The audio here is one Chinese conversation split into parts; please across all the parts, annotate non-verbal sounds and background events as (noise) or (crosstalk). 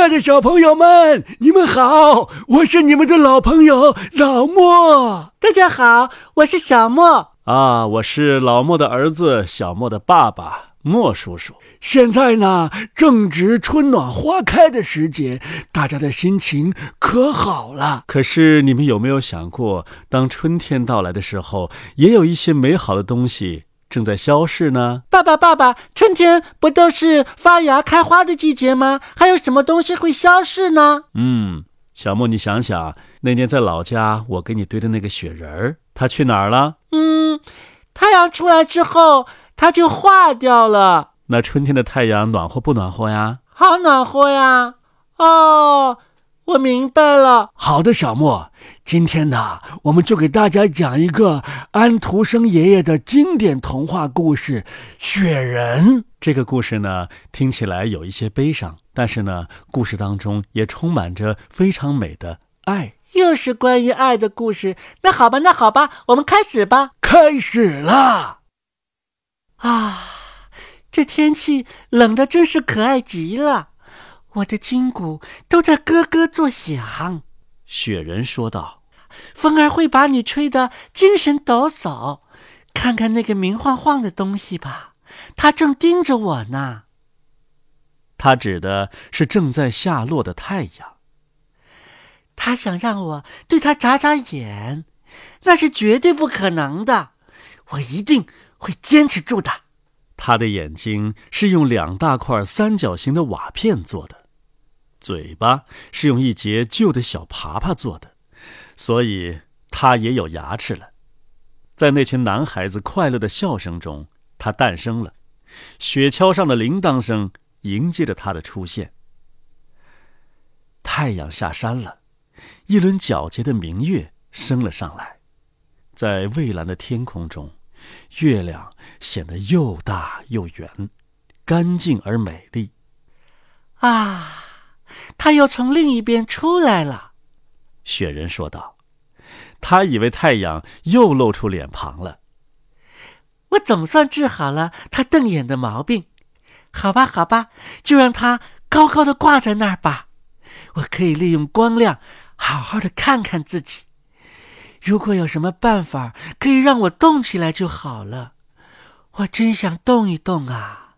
爱的小朋友们，你们好！我是你们的老朋友老莫。大家好，我是小莫啊，我是老莫的儿子小莫的爸爸莫叔叔。现在呢，正值春暖花开的时节，大家的心情可好了。可是你们有没有想过，当春天到来的时候，也有一些美好的东西？正在消逝呢，爸爸，爸爸，春天不都是发芽开花的季节吗？还有什么东西会消逝呢？嗯，小莫，你想想，那年在老家我给你堆的那个雪人儿，它去哪儿了？嗯，太阳出来之后，它就化掉了。那春天的太阳暖和不暖和呀？好暖和呀！哦，我明白了。好的，小莫。今天呢，我们就给大家讲一个安徒生爷爷的经典童话故事《雪人》。这个故事呢，听起来有一些悲伤，但是呢，故事当中也充满着非常美的爱。又是关于爱的故事。那好吧，那好吧，我们开始吧。开始了。啊，这天气冷的真是可爱极了，我的筋骨都在咯咯作响。雪人说道。风儿会把你吹得精神抖擞，看看那个明晃晃的东西吧，它正盯着我呢。他指的是正在下落的太阳。他想让我对他眨眨眼，那是绝对不可能的。我一定会坚持住的。他的眼睛是用两大块三角形的瓦片做的，嘴巴是用一节旧的小爬爬做的。所以他也有牙齿了，在那群男孩子快乐的笑声中，他诞生了。雪橇上的铃铛声迎接着他的出现。太阳下山了，一轮皎洁的明月升了上来，在蔚蓝的天空中，月亮显得又大又圆，干净而美丽。啊，他又从另一边出来了。雪人说道：“他以为太阳又露出脸庞了。我总算治好了他瞪眼的毛病。好吧，好吧，就让他高高的挂在那儿吧。我可以利用光亮，好好的看看自己。如果有什么办法可以让我动起来就好了。我真想动一动啊！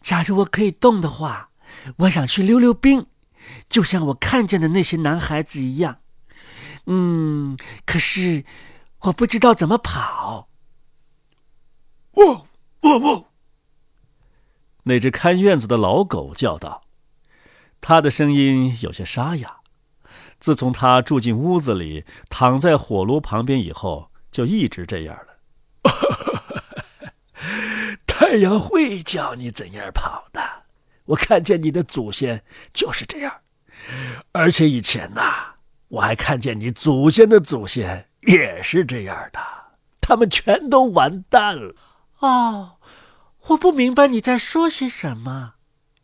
假如我可以动的话，我想去溜溜冰。”就像我看见的那些男孩子一样，嗯，可是我不知道怎么跑。喔喔喔！那只看院子的老狗叫道，它的声音有些沙哑。自从它住进屋子里，躺在火炉旁边以后，就一直这样了。(laughs) 太阳会教你怎样跑的。我看见你的祖先就是这样，而且以前呐，我还看见你祖先的祖先也是这样的，他们全都完蛋了。哦，我不明白你在说些什么。”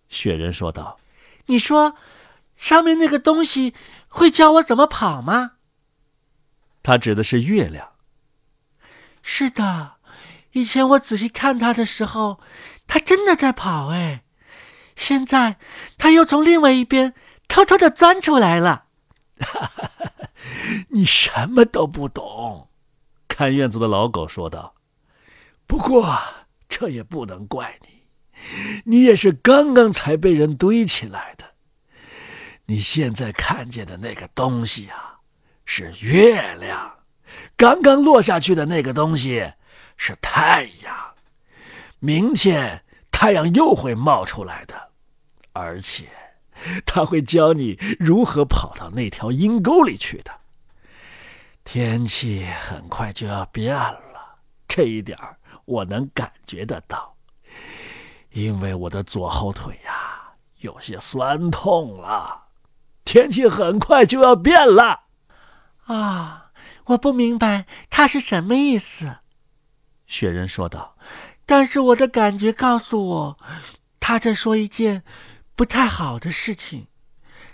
雪人说道，“你说，上面那个东西会教我怎么跑吗？”他指的是月亮。是的，以前我仔细看它的时候，它真的在跑。哎。现在，他又从另外一边偷偷的钻出来了。(laughs) 你什么都不懂，看院子的老狗说道。不过这也不能怪你，你也是刚刚才被人堆起来的。你现在看见的那个东西啊，是月亮；刚刚落下去的那个东西是太阳。明天。太阳又会冒出来的，而且他会教你如何跑到那条阴沟里去的。天气很快就要变了，这一点我能感觉得到，因为我的左后腿呀有些酸痛了。天气很快就要变了，啊！我不明白他是什么意思。雪人说道。但是我的感觉告诉我，他在说一件不太好的事情。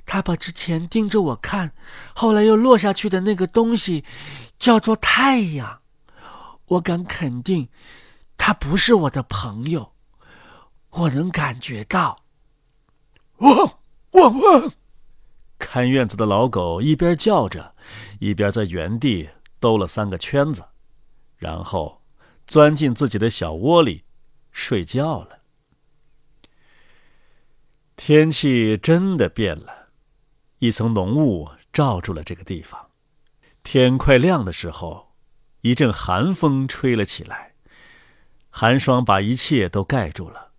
他把之前盯着我看，后来又落下去的那个东西，叫做太阳。我敢肯定，他不是我的朋友。我能感觉到。汪汪汪！看院子的老狗一边叫着，一边在原地兜了三个圈子，然后钻进自己的小窝里睡觉了。天气真的变了，一层浓雾罩住了这个地方。天快亮的时候，一阵寒风吹了起来，寒霜把一切都盖住了。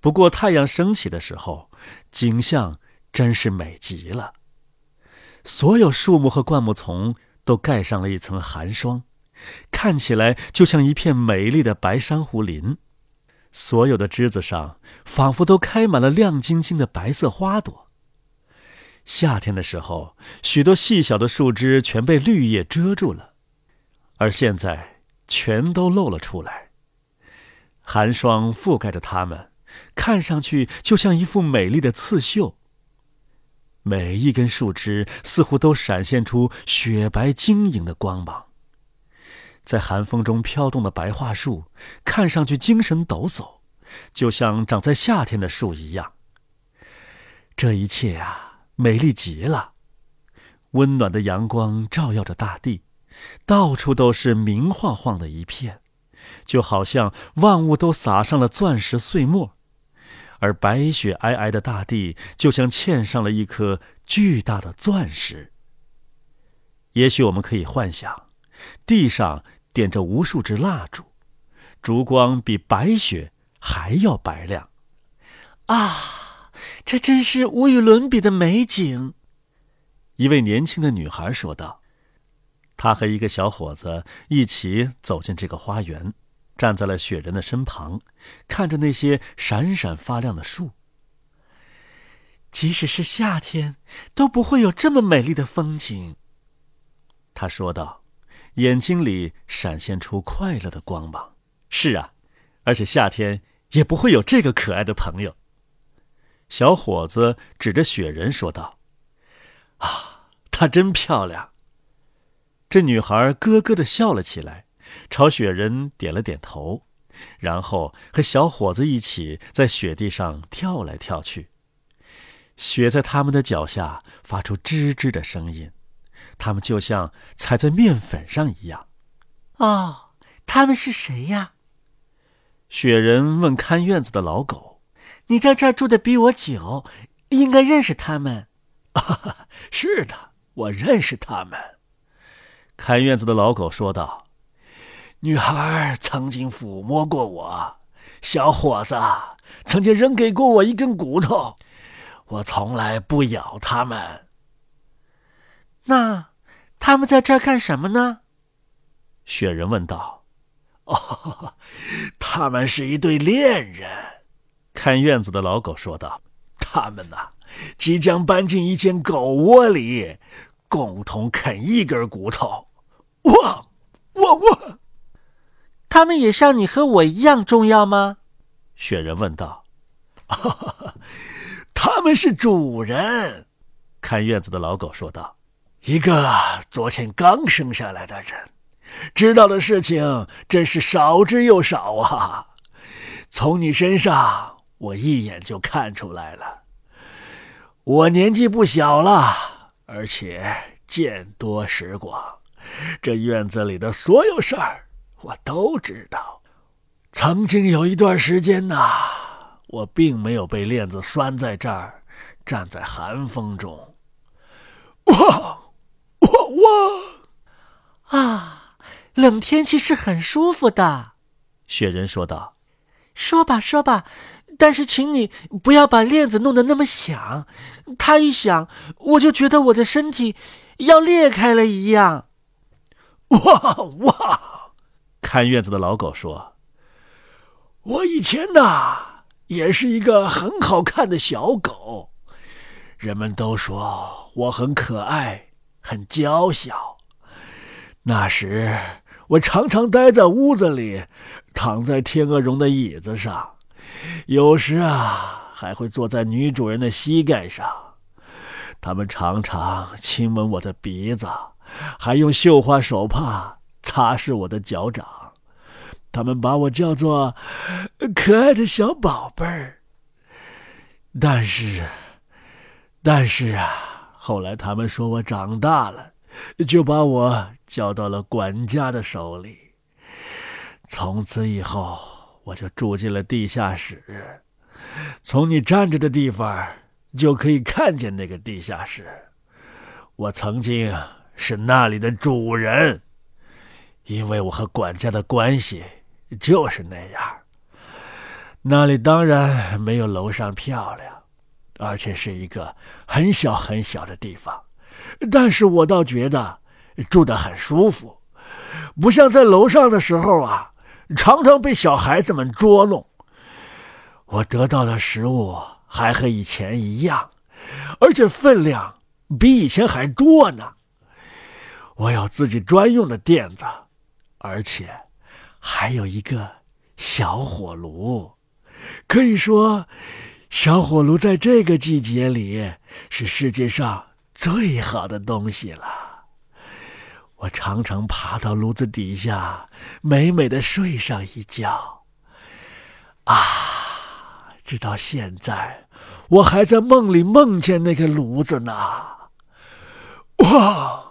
不过太阳升起的时候，景象真是美极了。所有树木和灌木丛都盖上了一层寒霜，看起来就像一片美丽的白珊瑚林。所有的枝子上仿佛都开满了亮晶晶的白色花朵。夏天的时候，许多细小的树枝全被绿叶遮住了，而现在全都露了出来。寒霜覆盖着它们，看上去就像一幅美丽的刺绣。每一根树枝似乎都闪现出雪白晶莹的光芒。在寒风中飘动的白桦树，看上去精神抖擞，就像长在夏天的树一样。这一切啊，美丽极了。温暖的阳光照耀着大地，到处都是明晃晃的一片，就好像万物都撒上了钻石碎末，而白雪皑皑的大地就像嵌上了一颗巨大的钻石。也许我们可以幻想。地上点着无数支蜡烛，烛光比白雪还要白亮。啊，这真是无与伦比的美景！一位年轻的女孩说道。她和一个小伙子一起走进这个花园，站在了雪人的身旁，看着那些闪闪发亮的树。即使是夏天，都不会有这么美丽的风景。他说道。眼睛里闪现出快乐的光芒。是啊，而且夏天也不会有这个可爱的朋友。小伙子指着雪人说道：“啊，她真漂亮。”这女孩咯咯的笑了起来，朝雪人点了点头，然后和小伙子一起在雪地上跳来跳去。雪在他们的脚下发出吱吱的声音。他们就像踩在面粉上一样。哦，他们是谁呀？雪人问看院子的老狗：“你在这儿住的比我久，应该认识他们。(laughs) ”“是的，我认识他们。”看院子的老狗说道。“女孩曾经抚摸过我，小伙子曾经扔给过我一根骨头，我从来不咬他们。”那。他们在这儿干什么呢？雪人问道。“哦，(laughs) 他们是一对恋人。”看院子的老狗说道。“他们呐，即将搬进一间狗窝里，共同啃一根骨头。”“汪，汪汪！”他们也像你和我一样重要吗？”雪人问道。(laughs) “他们是主人。”看院子的老狗说道。一个昨天刚生下来的人，知道的事情真是少之又少啊！从你身上，我一眼就看出来了。我年纪不小了，而且见多识广，这院子里的所有事儿我都知道。曾经有一段时间呐，我并没有被链子拴在这儿，站在寒风中。哇！哇，啊，冷天气是很舒服的，雪人说道。说吧，说吧，但是请你不要把链子弄得那么响，它一响，我就觉得我的身体要裂开了一样。哇哇！看院子的老狗说：“我以前呐，也是一个很好看的小狗，人们都说我很可爱。”很娇小。那时，我常常待在屋子里，躺在天鹅绒的椅子上，有时啊，还会坐在女主人的膝盖上。他们常常亲吻我的鼻子，还用绣花手帕擦拭我的脚掌。他们把我叫做“可爱的小宝贝儿”。但是，但是啊，后来他们说我长大了，就把我交到了管家的手里。从此以后，我就住进了地下室。从你站着的地方，就可以看见那个地下室。我曾经是那里的主人，因为我和管家的关系就是那样。那里当然没有楼上漂亮，而且是一个很小很小的地方。但是我倒觉得住得很舒服，不像在楼上的时候啊，常常被小孩子们捉弄。我得到的食物还和以前一样，而且分量比以前还多呢。我有自己专用的垫子，而且还有一个小火炉。可以说，小火炉在这个季节里是世界上最好的东西了。我常常爬到炉子底下，美美的睡上一觉。啊，直到现在，我还在梦里梦见那个炉子呢。哇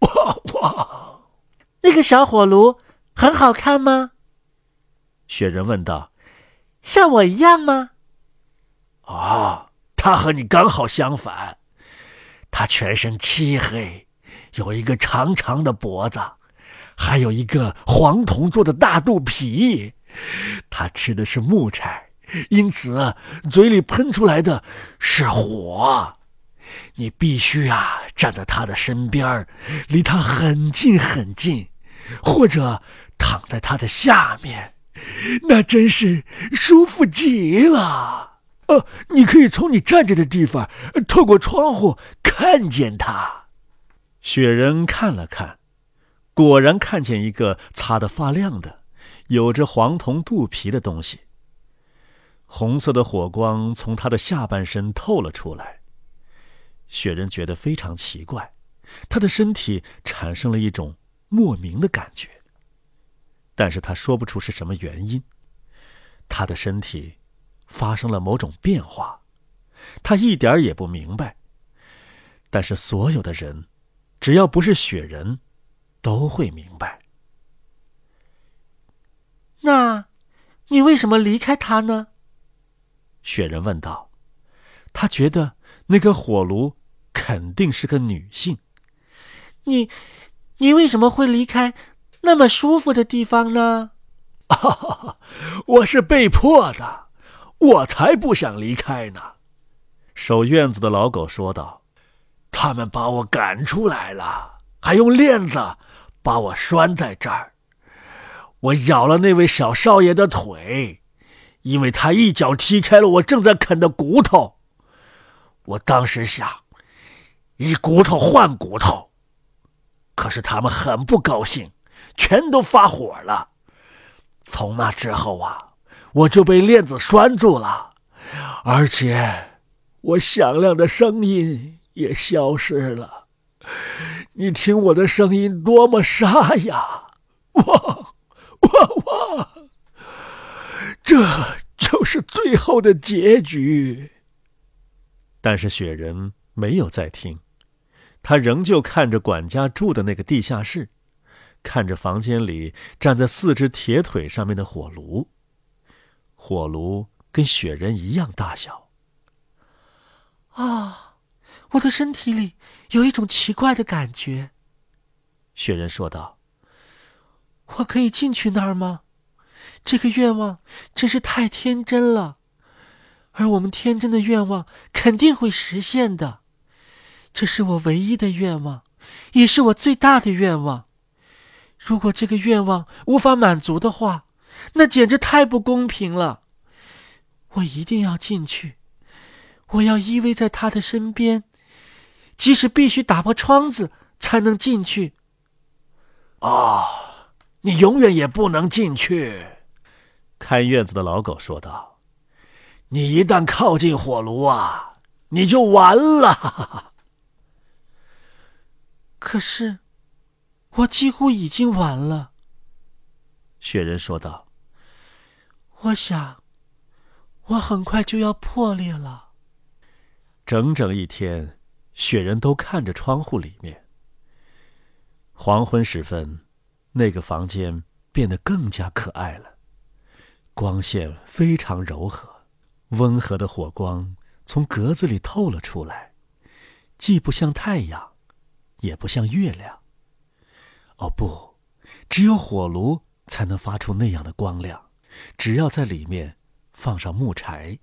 哇哇！那个小火炉很好看吗？雪人问道。像我一样吗？哦，他和你刚好相反。他全身漆黑，有一个长长的脖子，还有一个黄铜做的大肚皮。他吃的是木柴，因此嘴里喷出来的是火。你必须啊站在他的身边，离他很近很近，或者躺在他的下面。那真是舒服极了。呃，你可以从你站着的地方透过窗户看见他。雪人看了看，果然看见一个擦得发亮的、有着黄铜肚皮的东西。红色的火光从他的下半身透了出来。雪人觉得非常奇怪，他的身体产生了一种莫名的感觉。但是他说不出是什么原因。他的身体发生了某种变化，他一点也不明白。但是所有的人，只要不是雪人，都会明白。那，你为什么离开他呢？雪人问道。他觉得那个火炉肯定是个女性。你，你为什么会离开？那么舒服的地方呢？哈 (laughs) 哈我是被迫的，我才不想离开呢。守院子的老狗说道：“他们把我赶出来了，还用链子把我拴在这儿。我咬了那位小少爷的腿，因为他一脚踢开了我正在啃的骨头。我当时想，以骨头换骨头，可是他们很不高兴。”全都发火了。从那之后啊，我就被链子拴住了，而且我响亮的声音也消失了。你听我的声音多么沙哑，哇哇哇！这就是最后的结局。但是雪人没有再听，他仍旧看着管家住的那个地下室。看着房间里站在四只铁腿上面的火炉，火炉跟雪人一样大小。啊，我的身体里有一种奇怪的感觉。雪人说道：“我可以进去那儿吗？这个愿望真是太天真了，而我们天真的愿望肯定会实现的。这是我唯一的愿望，也是我最大的愿望。”如果这个愿望无法满足的话，那简直太不公平了。我一定要进去，我要依偎在他的身边，即使必须打破窗子才能进去。哦，你永远也不能进去。看院子的老狗说道：“你一旦靠近火炉啊，你就完了。(laughs) ”可是。我几乎已经完了。”雪人说道。“我想，我很快就要破裂了。”整整一天，雪人都看着窗户里面。黄昏时分，那个房间变得更加可爱了，光线非常柔和，温和的火光从格子里透了出来，既不像太阳，也不像月亮。哦不，只有火炉才能发出那样的光亮，只要在里面放上木柴。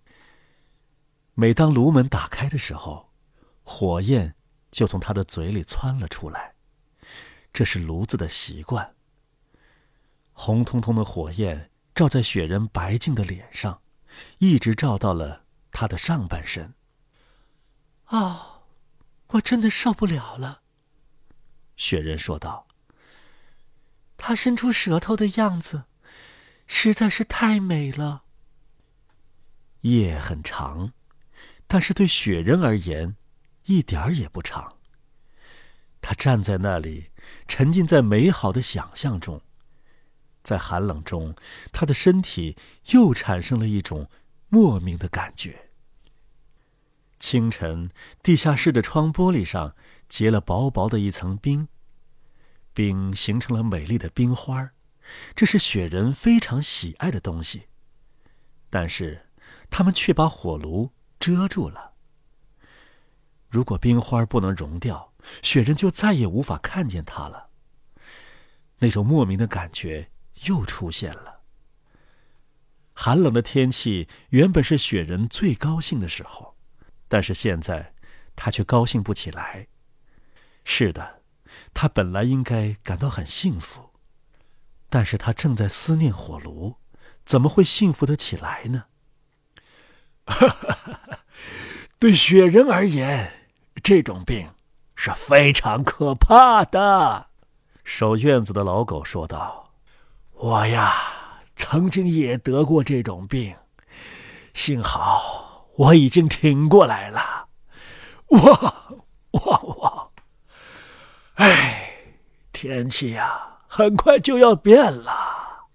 每当炉门打开的时候，火焰就从他的嘴里窜了出来。这是炉子的习惯。红彤彤的火焰照在雪人白净的脸上，一直照到了他的上半身。哦，我真的受不了了。雪人说道：“他伸出舌头的样子，实在是太美了。夜很长，但是对雪人而言，一点儿也不长。他站在那里。”沉浸在美好的想象中，在寒冷中，他的身体又产生了一种莫名的感觉。清晨，地下室的窗玻璃上结了薄薄的一层冰，冰形成了美丽的冰花儿这是雪人非常喜爱的东西。但是，他们却把火炉遮住了。如果冰花不能融掉，雪人就再也无法看见它了。那种莫名的感觉又出现了。寒冷的天气原本是雪人最高兴的时候，但是现在他却高兴不起来。是的，他本来应该感到很幸福，但是他正在思念火炉，怎么会幸福得起来呢？(laughs) 对雪人而言，这种病。是非常可怕的，守院子的老狗说道：“我呀，曾经也得过这种病，幸好我已经挺过来了。我，我，我……哎，天气呀，很快就要变了。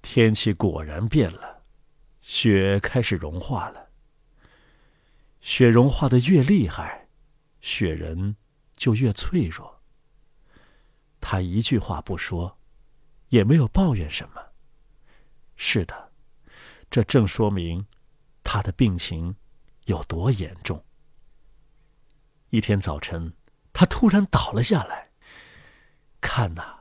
天气果然变了，雪开始融化了。雪融化的越厉害。”雪人就越脆弱。他一句话不说，也没有抱怨什么。是的，这正说明他的病情有多严重。一天早晨，他突然倒了下来。看呐，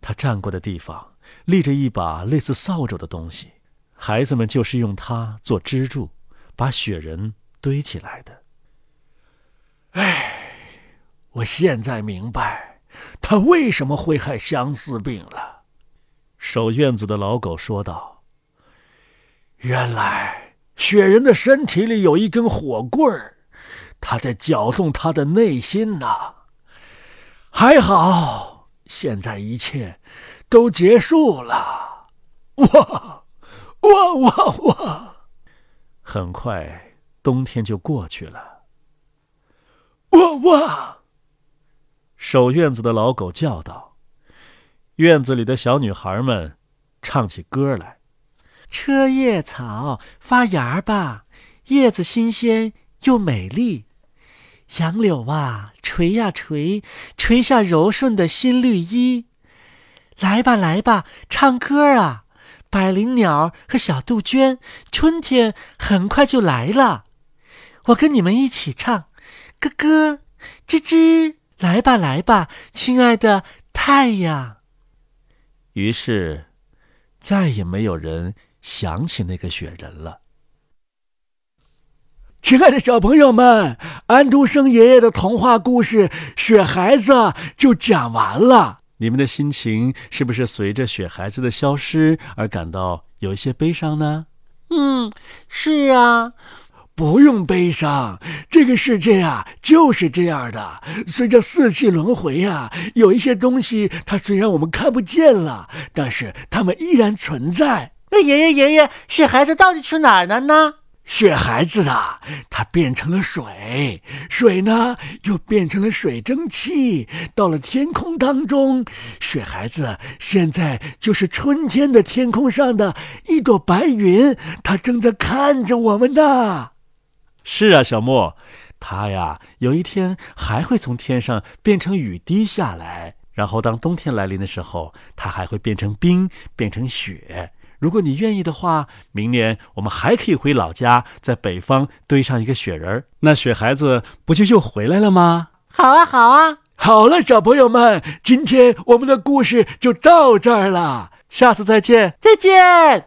他站过的地方立着一把类似扫帚的东西，孩子们就是用它做支柱，把雪人堆起来的。哎，我现在明白，他为什么会害相思病了。守院子的老狗说道：“原来雪人的身体里有一根火棍儿，他在搅动他的内心呢。还好，现在一切都结束了。哇，哇哇哇！很快，冬天就过去了。”哇哇！守院子的老狗叫道：“院子里的小女孩们唱起歌来。车叶草发芽吧，叶子新鲜又美丽。杨柳啊，垂呀垂，垂下柔顺的新绿衣。来吧来吧，唱歌啊！百灵鸟和小杜鹃，春天很快就来了。我跟你们一起唱。”咯咯，吱吱，来吧来吧，亲爱的太阳。于是，再也没有人想起那个雪人了。亲爱的小朋友们，安徒生爷爷的童话故事《雪孩子》就讲完了。你们的心情是不是随着雪孩子的消失而感到有一些悲伤呢？嗯，是啊。不用悲伤，这个世界啊就是这样的。随着四季轮回啊，有一些东西它虽然我们看不见了，但是它们依然存在。那爷爷爷爷，雪孩子到底去哪儿了呢？雪孩子啊，它变成了水，水呢又变成了水蒸气，到了天空当中。雪孩子现在就是春天的天空上的一朵白云，它正在看着我们呢。是啊，小莫，它呀，有一天还会从天上变成雨滴下来，然后当冬天来临的时候，它还会变成冰，变成雪。如果你愿意的话，明年我们还可以回老家，在北方堆上一个雪人那雪孩子不就又回来了吗？好啊，好啊！好了，小朋友们，今天我们的故事就到这儿了，下次再见，再见。